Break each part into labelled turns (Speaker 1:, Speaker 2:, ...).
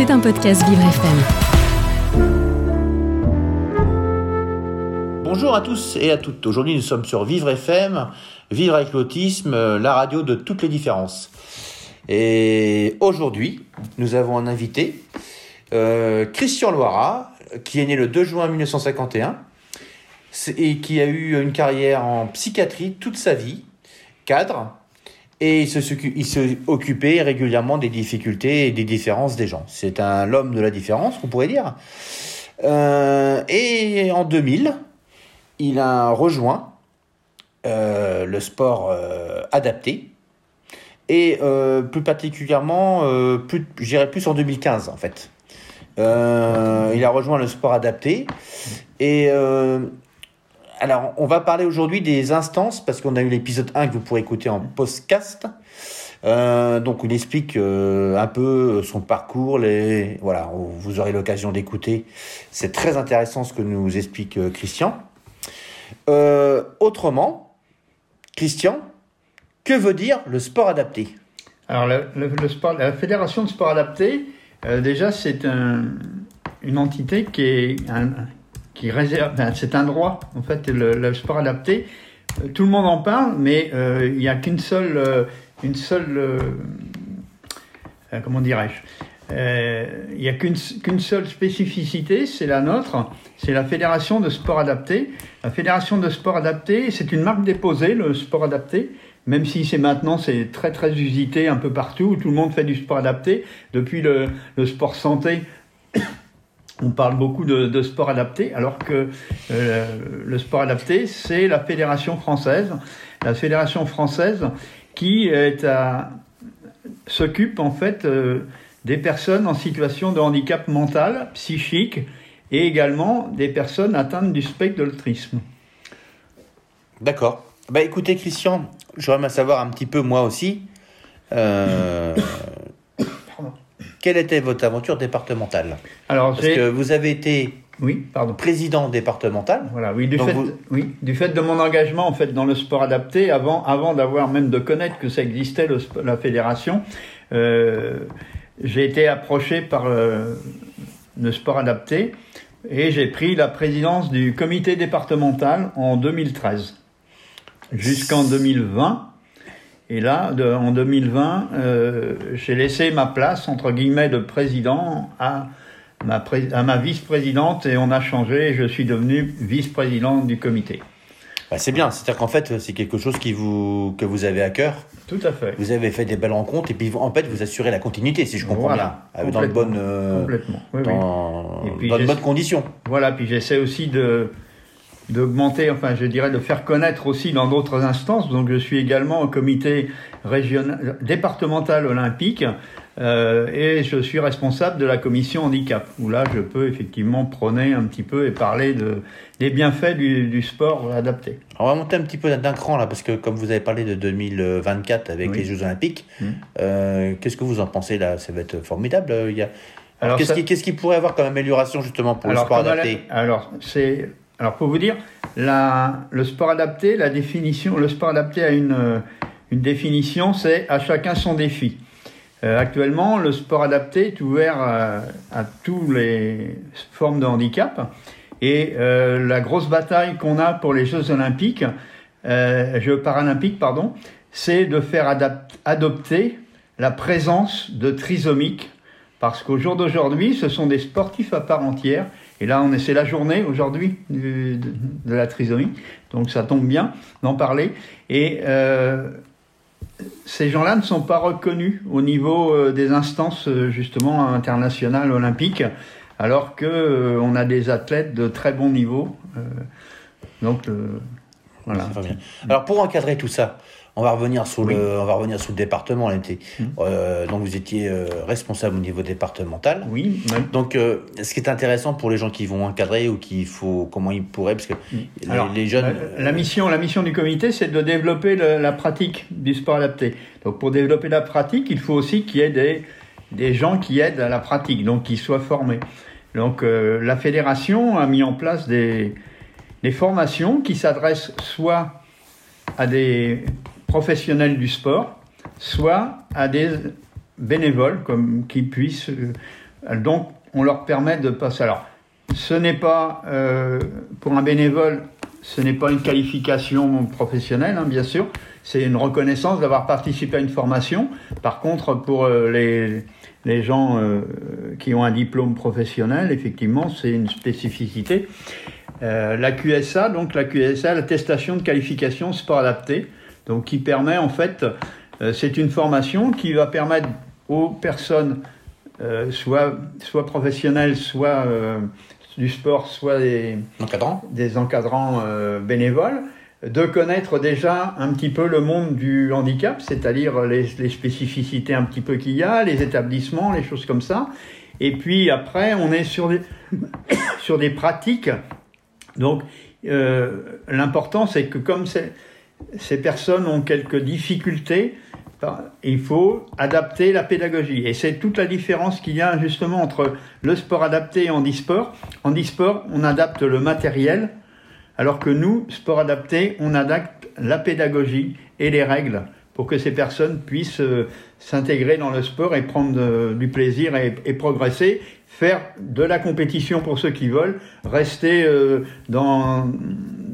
Speaker 1: C'est un podcast Vivre FM.
Speaker 2: Bonjour à tous et à toutes. Aujourd'hui, nous sommes sur Vivre FM, Vivre avec l'autisme, la radio de toutes les différences. Et aujourd'hui, nous avons un invité, euh, Christian Loira, qui est né le 2 juin 1951 et qui a eu une carrière en psychiatrie toute sa vie, cadre, et il se, occupait régulièrement des difficultés et des différences des gens. C'est un l'homme de la différence, on pourrait dire. Euh, et en 2000, il a rejoint euh, le sport euh, adapté. Et euh, plus particulièrement, euh, plus, j'irais plus en 2015 en fait. Euh, il a rejoint le sport adapté. Et euh, alors, on va parler aujourd'hui des instances, parce qu'on a eu l'épisode 1 que vous pourrez écouter en podcast. Euh, donc, il explique euh, un peu son parcours. Les, voilà, vous aurez l'occasion d'écouter. C'est très intéressant ce que nous explique euh, Christian. Euh, autrement, Christian, que veut dire le sport adapté?
Speaker 3: Alors, la Fédération de sport adapté, déjà, c'est un- une entité qui est qui réserve, enfin, c'est un droit, en fait, le, le sport adapté. Euh, Tout le monde en parle, mais euh, il n'y a qu'une seule, euh, une seule, euh, euh, comment dirais-je, il n'y a qu'une seule spécificité, c'est la nôtre, c'est la Fédération de sport adapté. La Fédération de sport adapté, c'est une marque déposée, le sport adapté, même si c'est maintenant c'est très très usité un peu partout, tout le monde fait du sport adapté. Depuis le, le sport santé, on parle beaucoup de, sport adapté, alors que euh, le sport adapté, c'est la fédération française, la fédération française qui s'occupe en fait euh, des personnes en situation de handicap mental, psychique, et également des personnes atteintes du spectre de.
Speaker 2: D'accord. Bah écoutez, Christian, j'aimerais savoir un petit peu moi aussi. euh, quelle était votre aventure départementale
Speaker 3: Alors
Speaker 2: Parce que vous avez été
Speaker 3: oui, pardon.
Speaker 2: président départemental.
Speaker 3: Voilà, oui, du fait,
Speaker 2: vous-
Speaker 3: oui, du fait de mon engagement en fait dans le sport adapté, avant, avant d'avoir même de connaître que ça existait le la fédération, euh, j'ai été approché par euh, le sport adapté et j'ai pris la présidence du comité départemental en 2013 jusqu'en 2020. Et là, de- en 2020, euh, j'ai laissé ma place entre guillemets de président à ma, pré- à ma vice-présidente et on a changé et je suis devenu vice-président du comité.
Speaker 2: Bah, c'est bien, c'est-à-dire qu'en fait, c'est quelque chose qui vous, que vous avez à cœur.
Speaker 3: Tout à fait.
Speaker 2: Vous avez fait des belles rencontres et puis en fait, vous assurez la continuité, si je comprends
Speaker 3: Voilà,
Speaker 2: bien, avec- dans de bonnes, euh,
Speaker 3: Complètement. Oui, oui.
Speaker 2: dans,
Speaker 3: Et puis
Speaker 2: dans de
Speaker 3: j'ai-
Speaker 2: bonnes conditions.
Speaker 3: Voilà, puis j'essaie aussi de d'augmenter, enfin je dirais de faire connaître aussi dans d'autres instances. Donc je suis également au comité régional, départemental olympique euh, et je suis responsable de la commission handicap, où là je peux effectivement prôner un petit peu et parler de, des bienfaits du, du sport adapté.
Speaker 2: On va monter un petit peu d'un cran là, parce que comme vous avez parlé de 2024 avec
Speaker 3: Oui.
Speaker 2: les Jeux Olympiques,
Speaker 3: Mm.
Speaker 2: euh, qu'est-ce que vous en pensez là? Ça va être formidable. euh, Il y a...
Speaker 3: Alors,
Speaker 2: qu'est-ce
Speaker 3: ça-
Speaker 2: qui, qu'est-ce qui pourrait avoir comme amélioration justement pour le sport adapté?
Speaker 3: Alors, c'est, alors pour vous dire, le sport adapté, la définition, le sport adapté a une, euh, une définition, c'est à chacun son défi. Euh, actuellement, le sport adapté est ouvert à, à tous les formes de handicap. Et euh, la grosse bataille qu'on a pour les Jeux olympiques, Jeux paralympiques, pardon, c'est de faire adopter la présence de trisomiques parce qu'au jour d'aujourd'hui, ce sont des sportifs à part entière. Et là, on est, c'est la journée aujourd'hui de, la trisomie. Donc ça tombe bien d'en parler. Et euh, ces gens-là ne sont pas reconnus au niveau euh, des instances euh, justement internationales olympiques, alors que on a des athlètes de très bon niveau. Donc voilà.
Speaker 2: Alors pour encadrer tout ça, on va revenir sur
Speaker 3: Oui.
Speaker 2: le, on va revenir sur le département. était-
Speaker 3: Mm.
Speaker 2: euh, donc vous étiez euh, responsable au niveau départemental.
Speaker 3: Oui.
Speaker 2: Donc, euh, ce qui est intéressant pour les gens qui vont encadrer ou qui faut, comment ils pourraient, parce que les,
Speaker 3: Alors,
Speaker 2: les jeunes.
Speaker 3: La, la mission, la mission du comité, c'est de développer le- la pratique du sport adapté. Donc, pour développer la pratique, il faut aussi qu'il y ait des, des gens qui aident à la pratique, donc qui soient formés. Donc, la fédération a mis en place des, des formations qui s'adressent soit à des professionnels du sport, soit à des bénévoles comme qui puissent euh, Donc, on leur permet de passer. Alors, ce n'est pas, euh, pour un bénévole, ce n'est pas une qualification professionnelle, hein, bien sûr. C'est une reconnaissance d'avoir participé à une formation. Par contre, pour euh, les, les gens qui ont un diplôme professionnel, effectivement, c'est une spécificité. La QSA, donc la QSA, l'attestation de qualification sport adapté, donc qui permet en fait, euh, c'est une formation qui va permettre aux personnes, euh, soit, soit professionnelles, soit euh, du sport, soit des,
Speaker 2: Encadrant
Speaker 3: des encadrants bénévoles, de connaître déjà un petit peu le monde du handicap, c'est-à-dire les, les spécificités un petit peu qu'il y a, les établissements, les choses comme ça. Et puis après, on est sur des, sur des pratiques. Donc, euh, l'important, c'est que comme ces, ces personnes ont quelques difficultés, il faut adapter la pédagogie. Et c'est toute la différence qu'il y a justement entre le sport adapté et handisport. Handisport, on adapte le matériel, alors que nous, sport adapté, on adapte la pédagogie et les règles pour que ces personnes puissent euh, s'intégrer dans le sport et prendre euh, du plaisir et, et progresser, faire de la compétition pour ceux qui veulent, rester euh, dans,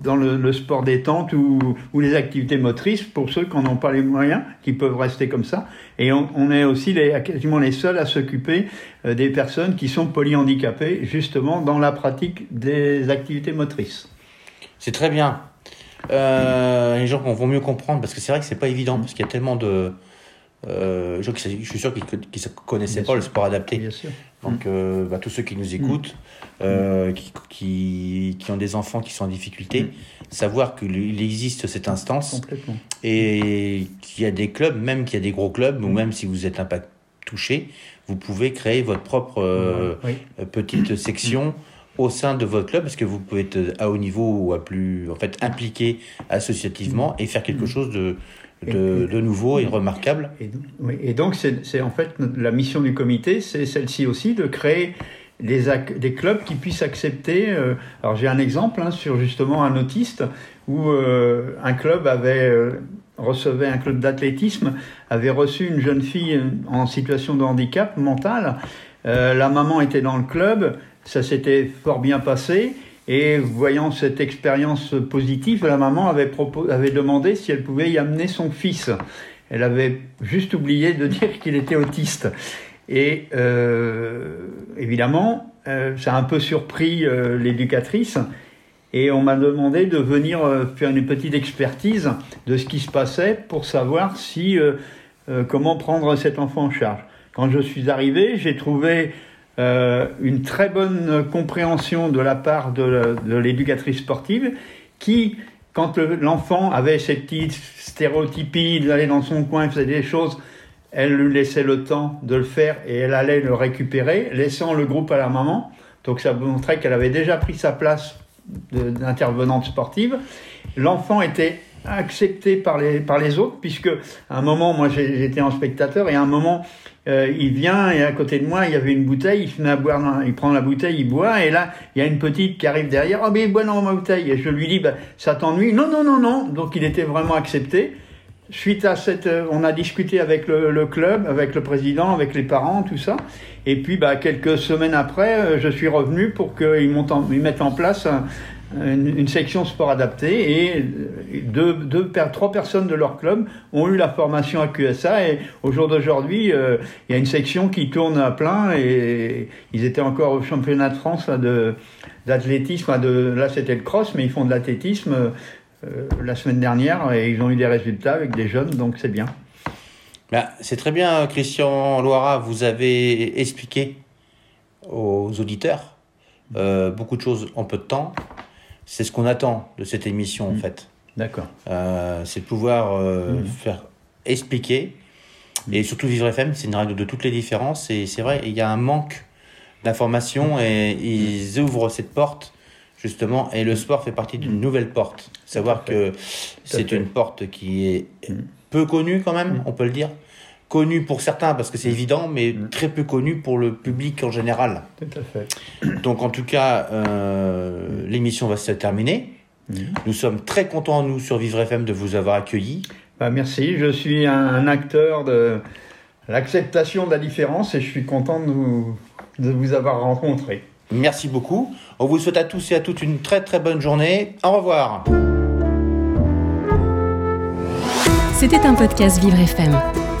Speaker 3: dans le, le sport détente ou, ou les activités motrices pour ceux qui n'en ont pas les moyens, qui peuvent rester comme ça. Et on, on est aussi les, quasiment les seuls à s'occuper euh, des personnes qui sont polyhandicapées, justement dans la pratique des activités motrices.
Speaker 2: C'est très bien. Euh, les gens vont mieux comprendre parce que c'est vrai que c'est pas évident parce qu'il y a tellement de euh, je suis sûr qu'ils ne connaissaient
Speaker 3: Bien
Speaker 2: pas le sport adapté.
Speaker 3: Bien sûr.
Speaker 2: Donc, euh, bah, tous ceux qui nous écoutent, euh, qui, qui, qui ont des enfants qui sont en difficulté,
Speaker 3: Mm.
Speaker 2: savoir qu'il existe cette instance
Speaker 3: Complètement.
Speaker 2: et qu'il y a des clubs, même qu'il y a des gros clubs, ou même si vous êtes un pas touché, vous pouvez créer votre propre
Speaker 3: Oui.
Speaker 2: petite section au sein de votre club parce que vous pouvez être à haut niveau ou à plus en fait impliqué associativement et faire quelque chose de, de, de nouveau et remarquable.
Speaker 3: Et donc, oui, et donc c'est c'est en fait la mission du comité, c'est celle-ci aussi de créer des, des clubs qui puissent accepter. euh, alors j'ai un exemple hein, sur justement un autiste où euh, un club avait euh, recevait un club d'athlétisme avait reçu une jeune fille en situation de handicap mental. Euh, la maman était dans le club, ça s'était fort bien passé. Et voyant cette expérience positive, la maman avait, demandé si elle pouvait y amener son fils. Elle avait juste oublié de dire qu'il était autiste. Et euh, évidemment, euh, ça a un peu surpris euh, l'éducatrice. Et on m'a demandé de venir faire une petite expertise de ce qui se passait pour savoir si comment prendre cet enfant en charge. Quand je suis arrivé, j'ai trouvé euh, une très bonne compréhension de la part de, l'éducatrice sportive qui, quand le- l'enfant avait ses petites stéréotypies d'aller dans son coin, faisait des choses, elle lui laissait le temps de le faire et elle allait le récupérer, laissant le groupe à la maman. Donc ça montrait qu'elle avait déjà pris sa place d'intervenante sportive. L'enfant était accepté par les, par les autres, puisque à un moment, moi j'étais en spectateur, et à un moment, euh, il vient et à côté de moi, il y avait une bouteille, il se met à boire, il prend la bouteille, il boit, et là, il y a une petite qui arrive derrière, oh mais il boit dans ma bouteille, et je lui dis, bah, ça t'ennuie? Non, non, non, non, donc il était vraiment accepté. Suite à cette, euh, on a discuté avec le, club, avec le président, avec les parents, tout ça. Et puis, bah, quelques semaines après, euh, je suis revenu pour qu'ils mettent en place une, section sport adapté et euh, deux, deux, per- trois personnes de leur club ont eu la formation à QSA et au jour d'aujourd'hui, euh, il y a une section qui tourne à plein et ils étaient encore au championnat de France de d'athlétisme, là c'était le cross, mais ils font de l'athlétisme euh, la semaine dernière et ils ont eu des résultats avec des jeunes, donc c'est bien.
Speaker 2: Bah, c'est très bien, Christian Loira, vous avez expliqué aux auditeurs beaucoup de choses en peu de temps. C'est ce qu'on attend de cette émission, en
Speaker 3: Mm.
Speaker 2: fait.
Speaker 3: D'accord.
Speaker 2: Euh, c'est de pouvoir euh,
Speaker 3: Mm.
Speaker 2: faire expliquer. Et surtout, Vivre FM, c'est une radio de toutes les différences. Et c'est vrai, il y a un manque d'informations et ils ouvrent cette porte, justement. Et le sport fait partie d'une nouvelle porte. Savoir que c'est une porte qui est
Speaker 3: Mm.
Speaker 2: peu connue, quand même,
Speaker 3: Mm.
Speaker 2: on peut le dire connu pour certains parce que c'est mm. évident, mais
Speaker 3: mm.
Speaker 2: très peu connu pour le public en général.
Speaker 3: Tout à fait.
Speaker 2: Donc en tout cas, euh, l'émission va se terminer.
Speaker 3: Mm.
Speaker 2: Nous sommes très contents, nous, sur Vivre FM, de vous avoir accueillis.
Speaker 3: Bah, merci, je suis un, un acteur de l'acceptation de la différence et je suis content de vous, de vous avoir rencontré.
Speaker 2: Merci beaucoup. On vous souhaite à tous et à toutes une très très bonne journée. Au revoir.
Speaker 1: C'était un podcast Vivre FM.